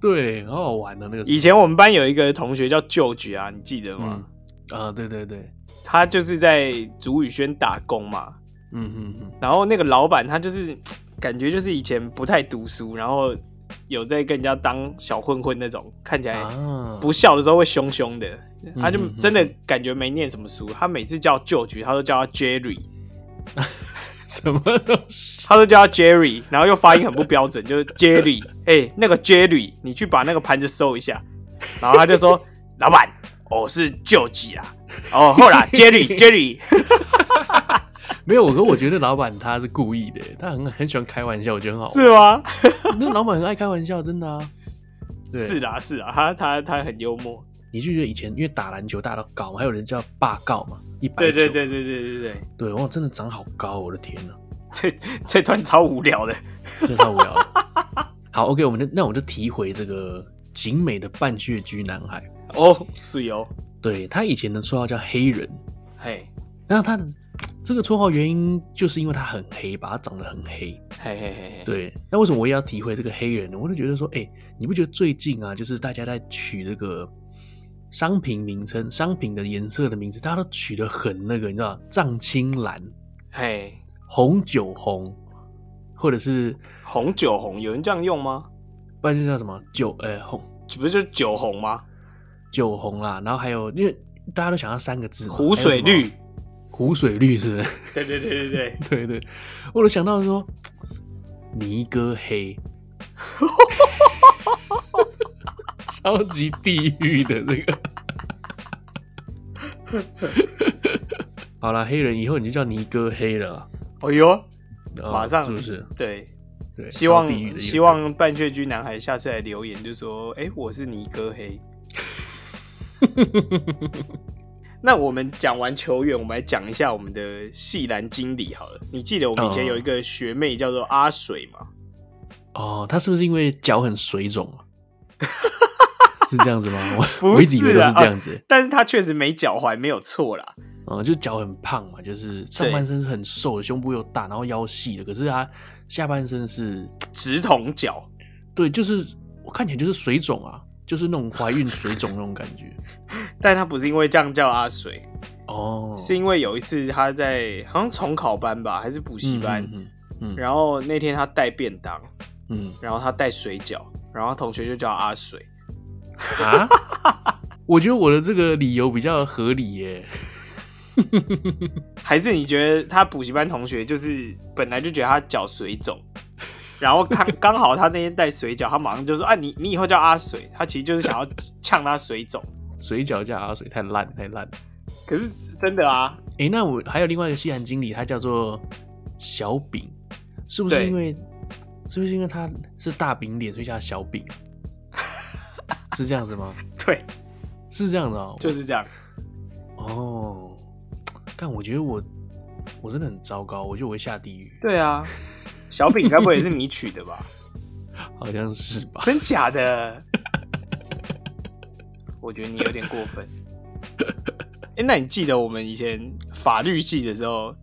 对，很好玩的那个。以前我们班有一个同学叫旧局啊，你记得吗？啊，对对对，他就是在竹宇轩打工嘛。嗯嗯嗯。然后那个老板他就是感觉就是以前不太读书，然后有在跟人家当小混混那种，看起来不笑的时候会凶凶的。他就真的感觉没念什么书。他每次叫旧局，他都叫他 Jerry。什么东西？他都叫他 Jerry，然后又发音很不标准，就是 Jerry。哎、欸，那个 Jerry，你去把那个盘子收一下。然后他就说：“ 老板，我是救急啦。”哦，后来 Jerry，Jerry，没有。我哥，我觉得老板他是故意的，他很很喜欢开玩笑，我觉得很好玩。是吗？那老板很爱开玩笑，真的啊。是啊，是啊，他他他很幽默。你就觉得以前因为打篮球大家都高，还有人叫霸高嘛，一百对对对对对对对。对，哇，真的长好高，我的天呐、这这段超无聊的，这超无聊了。好，OK，我们就那我们就提回这个景美的半血居男孩。哦，是哦，对他以前的绰号叫黑人，嘿，那他的这个绰号原因就是因为他很黑吧，他长得很黑，嘿嘿嘿嘿，对，那为什么我也要提回这个黑人呢？我就觉得说，哎、你不觉得最近啊，就是大家在取这个商品名称、商品的颜色的名字，大家都取得很那个，你知道，藏青蓝，嘿，红酒红，或者是红酒红，有人这样用吗？不然就叫什么？酒，呃、欸，红，不是就是酒红吗？酒红啦，然后还有，因为大家都想要三个字嘛，湖水绿，湖水绿是不是？对对对对对。对 对，我都想到说，尼哥黑。超级地狱的这个，好了，黑人以后你就叫尼哥黑了。哎呦，马上是不是？对对，希望希望半雀居男孩下次来留言就说：“哎、欸，我是尼哥黑。”那我们讲完球员，我们来讲一下我们的系篮经理好了。你记得我们以前有一个学妹叫做阿水吗？哦，她是不是因为脚很水肿啊？是这样子吗？我不是我一直以为都是这样子，啊、但是他确实没脚踝，没有错啦。嗯，就脚很胖嘛，就是上半身是很瘦的，胸部又大，然后腰细的。可是他下半身是直筒脚，对，就是我看起来就是水肿啊，就是那种怀孕水肿那种感觉。但他不是因为这样叫阿水哦，是因为有一次他在好像重考班吧，还是补习班，嗯，嗯，嗯，然后那天他带便当，嗯，然后他带水饺，然后同学就叫阿水。啊，我觉得我的这个理由比较合理耶，还是你觉得他补习班同学就是本来就觉得他脚水肿，然后他 刚好他那天带水饺，他马上就说啊，你你以后叫阿水，他其实就是想要呛他水肿，水饺叫阿水太烂太烂，可是真的啊，哎、欸，那我还有另外一个西韩经理，他叫做小饼，是不是因为是不是因为他是大饼脸，所以叫他小饼？是这样子吗？对，是这样的哦，就是这样。哦，但我觉得我我真的很糟糕，我觉得我会下地狱。对啊，小饼该不会也是你取的吧？好像是吧？真假的？我觉得你有点过分。哎、欸，那你记得我们以前法律系的时候，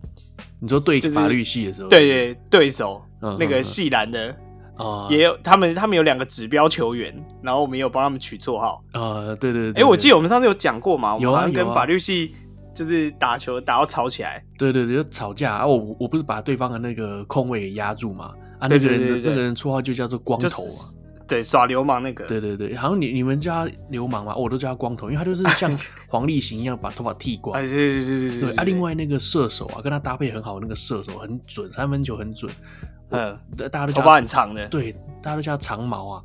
你说对法律系的时候，就是、对对对手、嗯、那个系男的。哦，也有他们，他们有两个指标球员，然后我们也有帮他们取绰号。呃，对对对，哎，我记得我们上次有讲过嘛，有啊，跟法律系就是打球打到吵起来，对对对，就吵架啊。我我不是把对方的那个空位给压住嘛？啊，那个人的那个人绰号就叫做光头啊，对，耍流氓那个，对对对，好像你你们叫他流氓嘛，我都叫他光头，因为他就是 像黄立行一样把头发剃光。对对对对对，啊，另外那个射手啊，跟他搭配很好那个射手很准，三分球很准。嗯，大家都叫头发很长的，对，大家都叫长毛啊，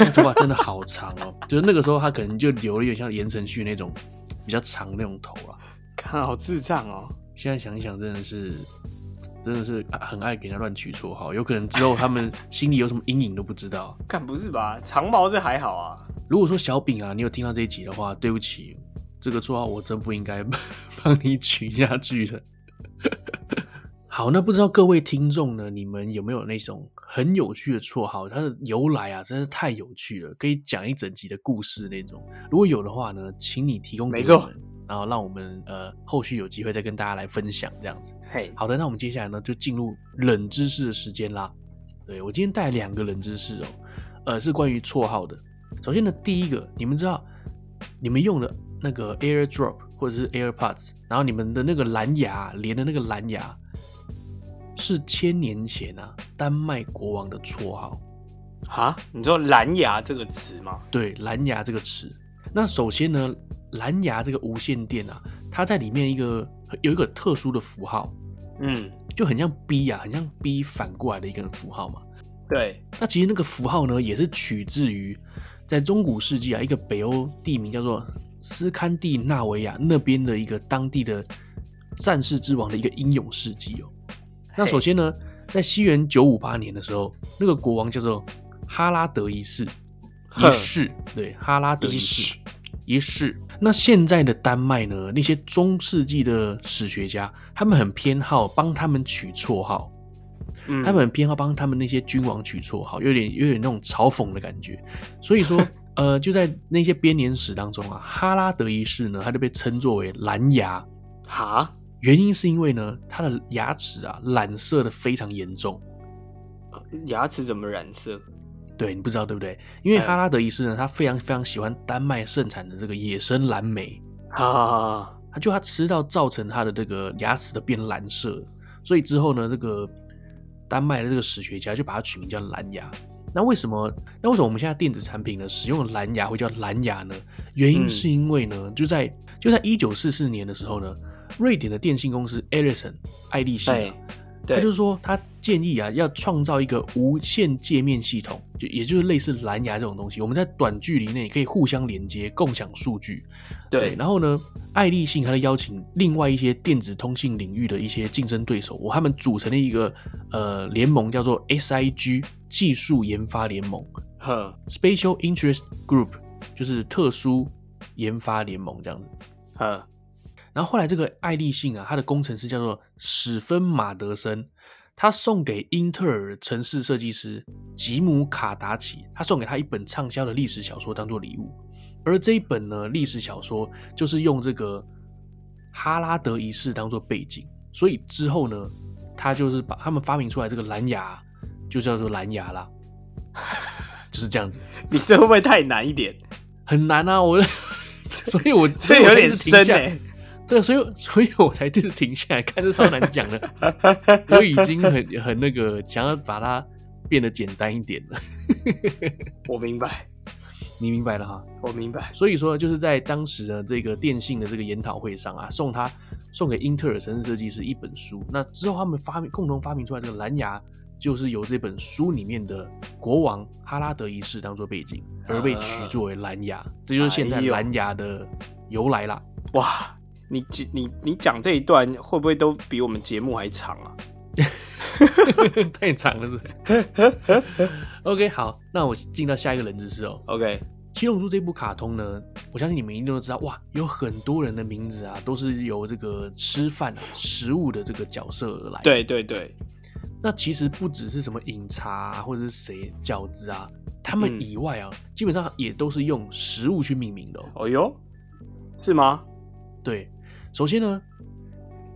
那头发真的好长哦。就是那个时候他可能就留了有点像言承旭那种比较长那种头啊，看好智障哦。现在想一想，真的是真的是很爱给人家乱取绰号，有可能之后他们 心里有什么阴影都不知道。看不是吧？长毛这还好啊。如果说小饼啊，你有听到这一集的话，对不起，这个绰号我真不应该帮你取下去的。好，那不知道各位听众呢，你们有没有那种很有趣的绰号？它的由来啊，真是太有趣了，可以讲一整集的故事那种。如果有的话呢，请你提供给我们，然后让我们呃后续有机会再跟大家来分享这样子。嘿，好的，那我们接下来呢就进入冷知识的时间啦。对，我今天带两个冷知识哦，呃，是关于绰号的。首先呢，第一个，你们知道你们用的那个 AirDrop 或者是 AirPods，然后你们的那个蓝牙连的那个蓝牙。是千年前啊，丹麦国王的绰号啊？你知道“蓝牙”这个词吗？对，“蓝牙”这个词。那首先呢，蓝牙这个无线电啊，它在里面一个有一个特殊的符号，嗯，就很像 B 啊，很像 B 反过来的一个符号嘛。对。那其实那个符号呢，也是取自于在中古世纪啊，一个北欧地名叫做斯堪的纳维亚那边的一个当地的战士之王的一个英勇事迹哦。那首先呢，在西元九五八年的时候，那个国王叫做哈拉德一世，一世，对，哈拉德一世，一世。那现在的丹麦呢，那些中世纪的史学家，他们很偏好帮他们取绰号，嗯，他们很偏好帮他们那些君王取绰号，有点有点那种嘲讽的感觉。所以说，呃，就在那些编年史当中啊，哈拉德一世呢，他就被称作为蓝牙，哈。原因是因为呢，他的牙齿啊染色的非常严重。牙齿怎么染色？对，你不知道对不对？因为哈拉德一世呢，他非常非常喜欢丹麦盛产的这个野生蓝莓啊，他就他吃到造成他的这个牙齿的变蓝色，所以之后呢，这个丹麦的这个史学家就把它取名叫蓝牙。那为什么？那为什么我们现在电子产品呢使用蓝牙会叫蓝牙呢？原因是因为呢，嗯、就在就在一九四四年的时候呢，瑞典的电信公司 Ericsson 爱立信、啊，他就是说他建议啊，要创造一个无线界面系统，就也就是类似蓝牙这种东西，我们在短距离内可以互相连接、共享数据。对，对，然后呢，爱立信还在邀请另外一些电子通信领域的一些竞争对手，我他们组成了一个呃联盟，叫做 SIG 技术研发联盟，呵，Special Interest Group 就是特殊研发联盟这样子，呵。然后后来这个爱立信啊，他的工程师叫做史芬马德森，他送给英特尔城市设计师吉姆卡达奇，他送给他一本畅销的历史小说当做礼物。而这一本呢，历史小说就是用这个哈拉德一世当做背景，所以之后呢，他就是把他们发明出来这个蓝牙，就叫做蓝牙啦，就是这样子。你这会不会太难一点？很难啊，我，所以我这有点深哎、欸。对，所以 所以我才就是停下来看，这超难讲的。我已经很很那个想要把它变得简单一点了。我明白。你明白了哈，我明白。所以说，就是在当时的这个电信的这个研讨会上啊，送他送给英特尔城市设计师一本书。那之后他们发明共同发明出来这个蓝牙，就是由这本书里面的国王哈拉德一世当做背景，而被取作为蓝牙。这就是现在蓝牙的由来啦。哇，你你你讲这一段会不会都比我们节目还长啊？太长了是不是？OK，好，那我进到下一个冷知识哦。OK，《七龙珠》这部卡通呢，我相信你们一定都知道，哇，有很多人的名字啊，都是由这个吃饭食物的这个角色而来。对对对，那其实不只是什么饮茶啊，或者是谁饺子啊，他们以外啊，嗯、基本上也都是用食物去命名的。哦哟，是吗？对，首先呢，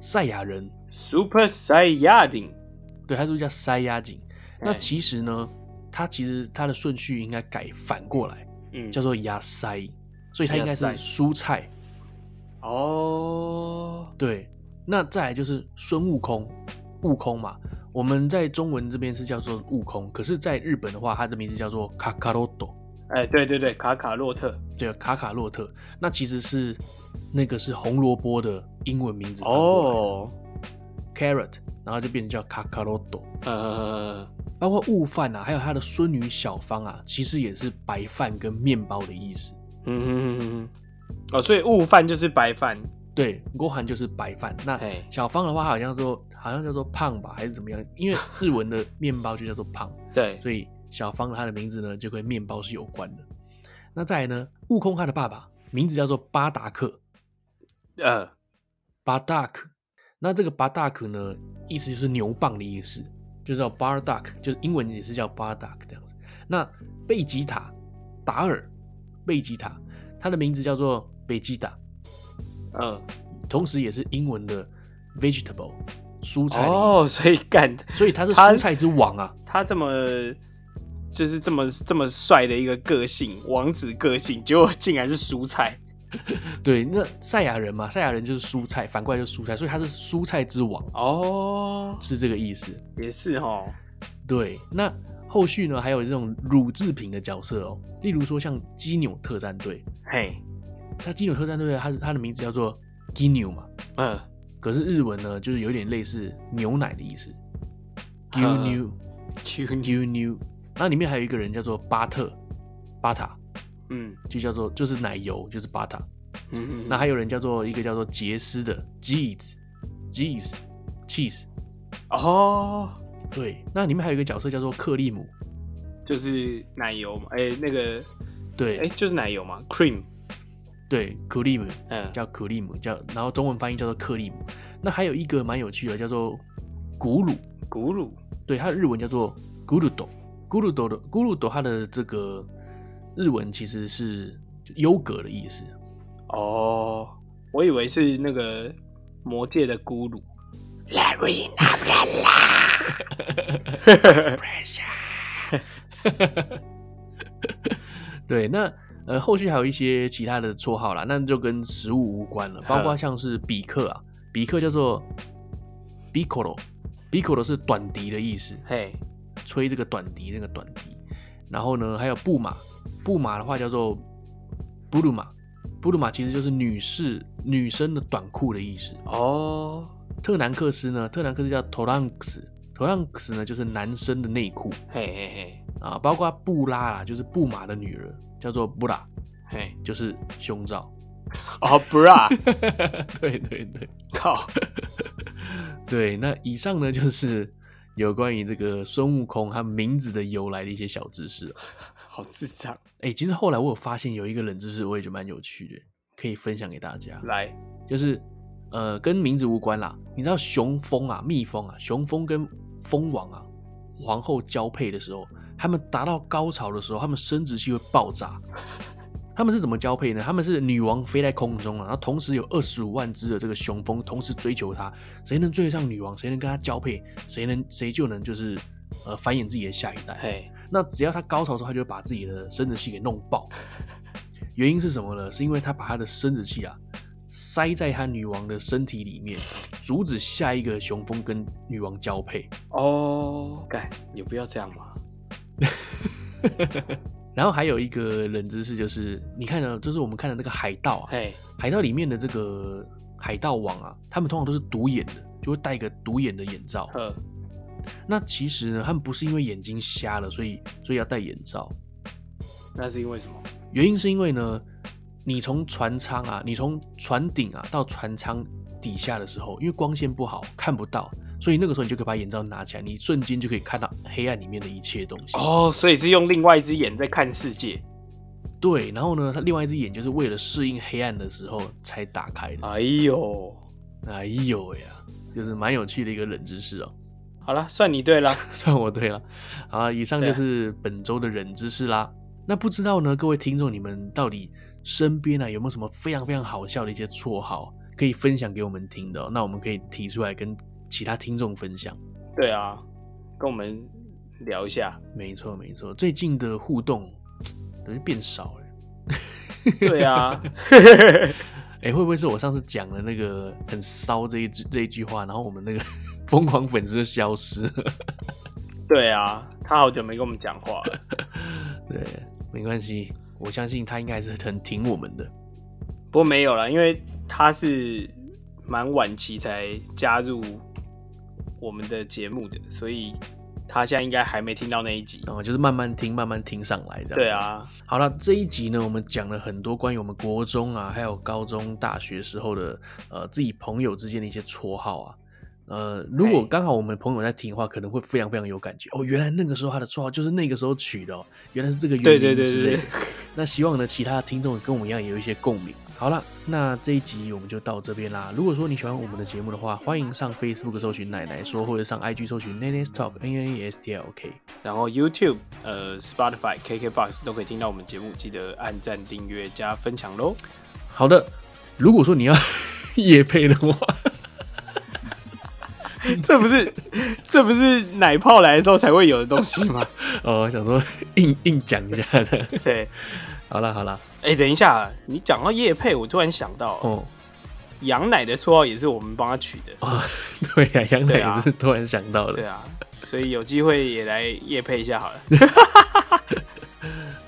赛亚人 Super Saiyajin。对，它是不是叫塞亚锦？那其实呢，它其实它的顺序应该改反过来，嗯，叫做亚塞，所以它应该是蔬菜。哦，对，那再来就是孙悟空，悟空嘛，我们在中文这边是叫做悟空，可是在日本的话，它的名字叫做卡卡罗多。哎，对对对，卡卡洛特，对，卡卡洛特，那其实是那个是红萝卜的英文名字哦，carrot。然后就变成叫卡卡洛多，呃，包括悟饭啊，还有他的孙女小芳啊，其实也是白饭跟面包的意思。嗯哼哼哼，哦，所以悟饭就是白饭，对，郭涵就是白饭。那小芳的话，好像说好像叫做胖吧，还是怎么样？因为日文的面包就叫做胖，对，所以小芳她的名字呢就跟面包是有关的。那再来呢，悟空他的爸爸名字叫做巴达克，呃，巴达克。那这个巴达克呢，意思就是牛蒡的意思，就叫 Bardock，就是英文也是叫 Bardock 这样子。那贝吉塔达尔贝吉塔，他的名字叫做贝吉塔，嗯，同时也是英文的 vegetable 蔬菜哦，所以干，所以他是蔬菜之王啊，他，他这么就是这么这么帅的一个个性，王子个性，结果竟然是蔬菜。对，那赛亚人嘛，赛亚人就是蔬菜，反过来就是蔬菜，所以他是蔬菜之王。哦，是这个意思，也是哦。对，那后续呢，还有这种乳制品的角色哦，例如说像基纽特战队，嘿，他基纽特战队，他他的名字叫做基纽嘛，嗯，可是日文呢，就是有点类似牛奶的意思，牛牛牛牛牛，那里面还有一个人叫做巴特，巴塔。嗯，就叫做就是奶油，就是 butter。嗯嗯。那还有人叫做一个叫做杰斯的 cheese，cheese，cheese。哦，对。那里面还有一个角色叫做克利姆，就是奶油嘛？哎、欸，那个，对，哎、欸，就是奶油嘛，cream。对，克利姆，嗯，叫克利姆，叫然后中文翻译叫做克利姆。那还有一个蛮有趣的，叫做古鲁，古鲁。对，它的日文叫做古鲁斗，咕噜朵的咕噜朵，它的这个。日文其实是优格的意思哦，我以为是那个魔界的咕噜。对，那呃，后续还有一些其他的绰号啦，那就跟食物无关了，包括像是比克啊，比克叫做 Piccolo，Piccolo 是短笛的意思，嘿，吹这个短笛那个短笛。然后呢，还有布玛，布玛的话叫做布鲁玛，布鲁玛其实就是女士、女生的短裤的意思。哦。特南克斯呢，特南克斯叫 Toranks，Toranks 呢就是男生的内裤，嘿嘿嘿。啊，包括布拉啦，就是布玛的女儿叫做布拉，嘿，就是胸罩。哦，，bra，，对对对，靠，对，那以上呢就是。有关于这个孙悟空他名字的由来的一些小知识，好智障！哎、欸，其实后来我有发现有一个冷知识，我也觉得蛮有趣的，可以分享给大家。来，就是呃，跟名字无关啦。你知道雄蜂啊，蜜蜂啊，雄蜂跟蜂王啊，皇后交配的时候，他们达到高潮的时候，他们生殖器会爆炸。他们是怎么交配呢？他们是女王飞在空中啊，然后同时有二十五万只的这个雄蜂同时追求她，谁能追得上女王，谁能跟她交配，谁能谁就能就是呃繁衍自己的下一代。嘿，那只要她高潮的时候，她就会把自己的生殖器给弄爆。原因是什么呢？是因为她把她的生殖器啊塞在她女王的身体里面，阻止下一个雄蜂跟女王交配。哦，干，有必要这样吗？然后还有一个冷知识，就是你看呢，就是我们看的那个海盗啊，嘿，海盗里面的这个海盗王啊，他们通常都是独眼的，就会戴一个独眼的眼罩。呵那其实呢，他们不是因为眼睛瞎了，所以所以要戴眼罩。那是因为什么？原因是因为呢，你从船舱啊，你从船顶啊到船舱底下的时候，因为光线不好，看不到。所以那个时候你就可以把眼罩拿起来，你瞬间就可以看到黑暗里面的一切东西。哦，所以是用另外一只眼在看世界。对，然后呢，他另外一只眼就是为了适应黑暗的时候才打开的。哎呦，哎呦呀，就是蛮有趣的一个冷知识哦。好了，算你对了，算我对了。好，以上就是本周的冷知识啦。啊、那不知道呢，各位听众，你们到底身边啊有没有什么非常非常好笑的一些绰号可以分享给我们听的、哦？那我们可以提出来跟。其他听众分享，对啊，跟我们聊一下。没错，没错，最近的互动 等于变少了。对啊，哎、欸，会不会是我上次讲的那个很骚这一句这一句话，然后我们那个 疯狂粉丝就消失了？对啊，他好久没跟我们讲话了。对，没关系，我相信他应该还是很挺我们的。不过没有了，因为他是蛮晚期才加入。我们的节目的，所以他现在应该还没听到那一集，然后就是慢慢听，慢慢听上来这样。对啊，好了，这一集呢，我们讲了很多关于我们国中啊，还有高中、大学时候的呃自己朋友之间的一些绰号啊。呃，如果刚好我们朋友在听的话，可能会非常非常有感觉哦。原来那个时候他的绰号就是那个时候取的哦，原来是这个原因之类的。对对对对。那希望呢，其他的听众跟我们一样也有一些共鸣。好了，那这一集我们就到这边啦。如果说你喜欢我们的节目的话，欢迎上 Facebook 搜寻奶奶说，或者上 IG 搜寻 n a n e s Talk N N A S T L K，然后 YouTube、呃 Spotify、KKBox 都可以听到我们节目，记得按赞、订阅、加分享喽。好的，如果说你要 夜配的话，这不是这不是奶泡来的时候才会有的东西吗？哦，想说硬硬讲一下的，对。好了好了，哎、欸，等一下，你讲到叶配，我突然想到，哦，羊奶的绰号也是我们帮他取的啊。对呀、啊，羊奶也是突然想到的。对啊，所以有机会也来叶配一下好了。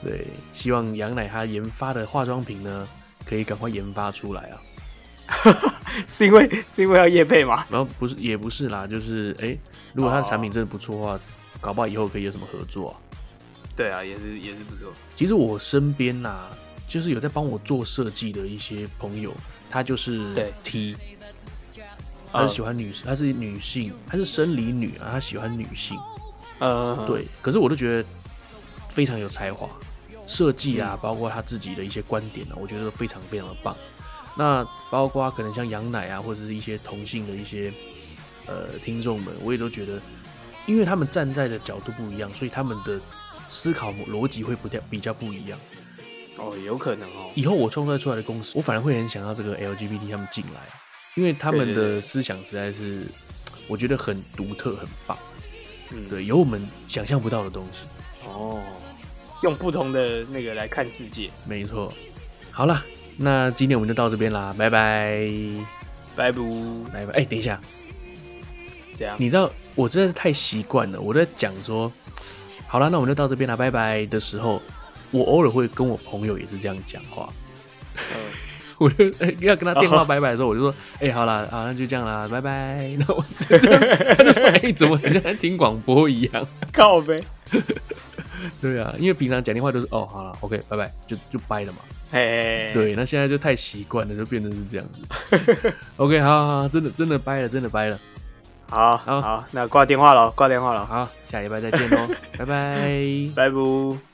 对，希望羊奶他研发的化妆品呢，可以赶快研发出来啊。是因为是因为要叶配吗？然后不是也不是啦，就是哎、欸，如果他的产品真的不错的话，哦、搞不好以后可以有什么合作、啊。对啊，也是也是不错。其实我身边呐、啊，就是有在帮我做设计的一些朋友，他就是 T，对他是喜欢女，她、呃、是女性，她是生理女啊，她喜欢女性。呃，对。可是我都觉得非常有才华，设计啊，包括他自己的一些观点啊，我觉得都非常非常的棒。那包括可能像羊奶啊，或者是一些同性的一些呃听众们，我也都觉得，因为他们站在的角度不一样，所以他们的。思考逻辑会不太比较不一样哦，有可能哦。以后我创造出来的公司，我反而会很想要这个 LGBT 他们进来，因为他们的思想实在是我觉得很独特、很棒。嗯，对，有我们想象不到的东西。哦，用不同的那个来看世界，没错。好了，那今天我们就到这边啦，拜拜，拜拜，拜拜。哎，等一下，这样，你知道我真的是太习惯了，我在讲说，好了，那我们就到这边啦，拜拜的时候，我偶尔会跟我朋友也是这样讲话。嗯 我就要跟他电话拜拜的时候，我就说：“ 哎、欸，好了，好，那就这样啦，拜拜。”然后他就说：“哎、欸，怎么很像在听广播一样？”靠呗。对啊，因为平常讲电话都是“哦，好了，OK，拜拜”，就就掰了嘛。哎，对，那现在就太习惯了，就变成是这样子。OK，好好好，真的真的掰了，真的掰了。好，好，好，那挂电话了，挂电话了。好，下礼拜再见喽，拜拜，拜拜。